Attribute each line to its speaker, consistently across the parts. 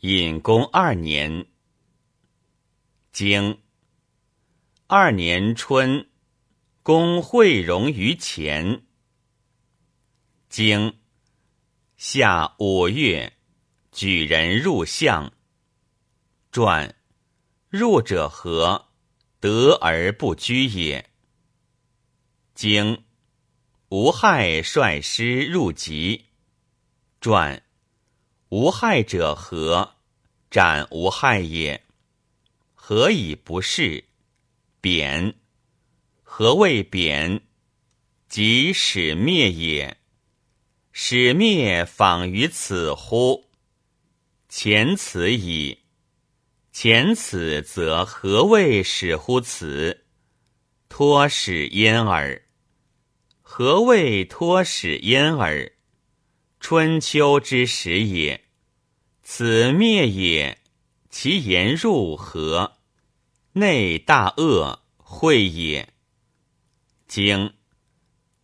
Speaker 1: 隐公二年，经二年春，公会荣于前。经夏五月，举人入相。传入者何？得而不居也。经无害率师入籍。传无害者何？斩无害也。何以不是？贬。何谓贬？即使灭也。使灭仿于此乎？前此矣。前此则何谓使乎此？托使焉耳。何谓托使焉耳？春秋之时也。此灭也，其言入何？内大恶会也。经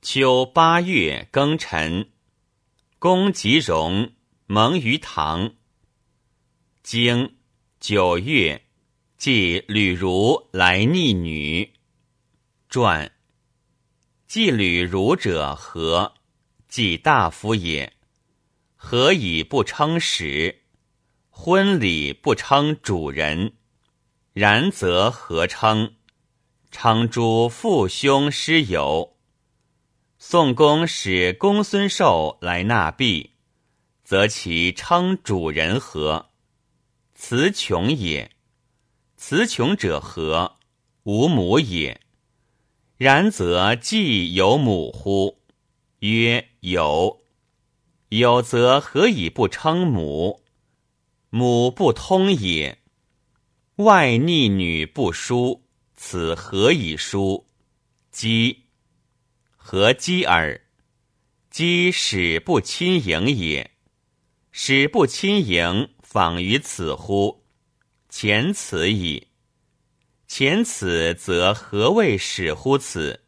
Speaker 1: 秋八月庚辰，公即荣蒙于堂。经九月，即吕如来逆女。传祭吕如者何？即大夫也。何以不称使？婚礼不称主人，然则何称？称诸父兄师友。宋公使公孙寿来纳币，则其称主人何？词穷也。词穷者何？无母也。然则既有母乎？曰有。有则何以不称母？母不通也，外逆女不淑，此何以淑？姬何姬耳？姬使不亲迎也，使不亲迎，访于此乎？前此矣。前此则何谓使乎此？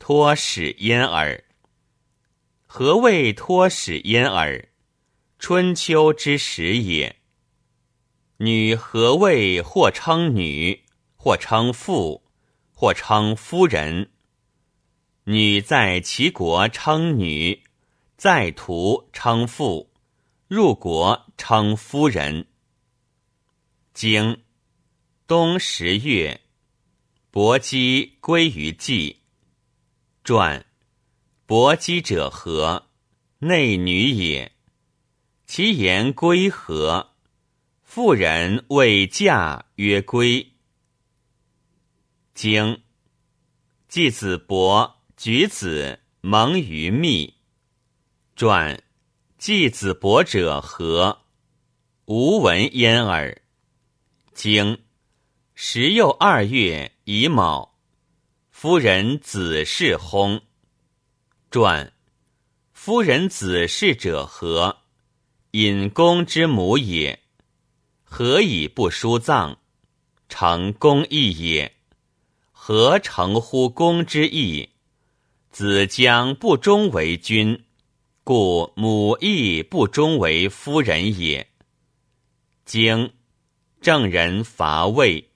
Speaker 1: 托使焉耳。何谓托使焉耳？春秋之时也。女何谓或称女，或称妇，或称夫人？女在齐国称女，在途称妇，入国称夫人。经冬十月，伯姬归于季。传伯姬者何？内女也。其言归何？妇人未嫁曰归。经季子伯举子蒙于密。传季子伯者何？无闻焉耳。经时又二月乙卯，夫人子氏薨。传夫人子氏者何？引公之母也，何以不书葬？成公义也。何成乎公之义？子将不忠为君，故母亦不忠为夫人也。经正人伐魏。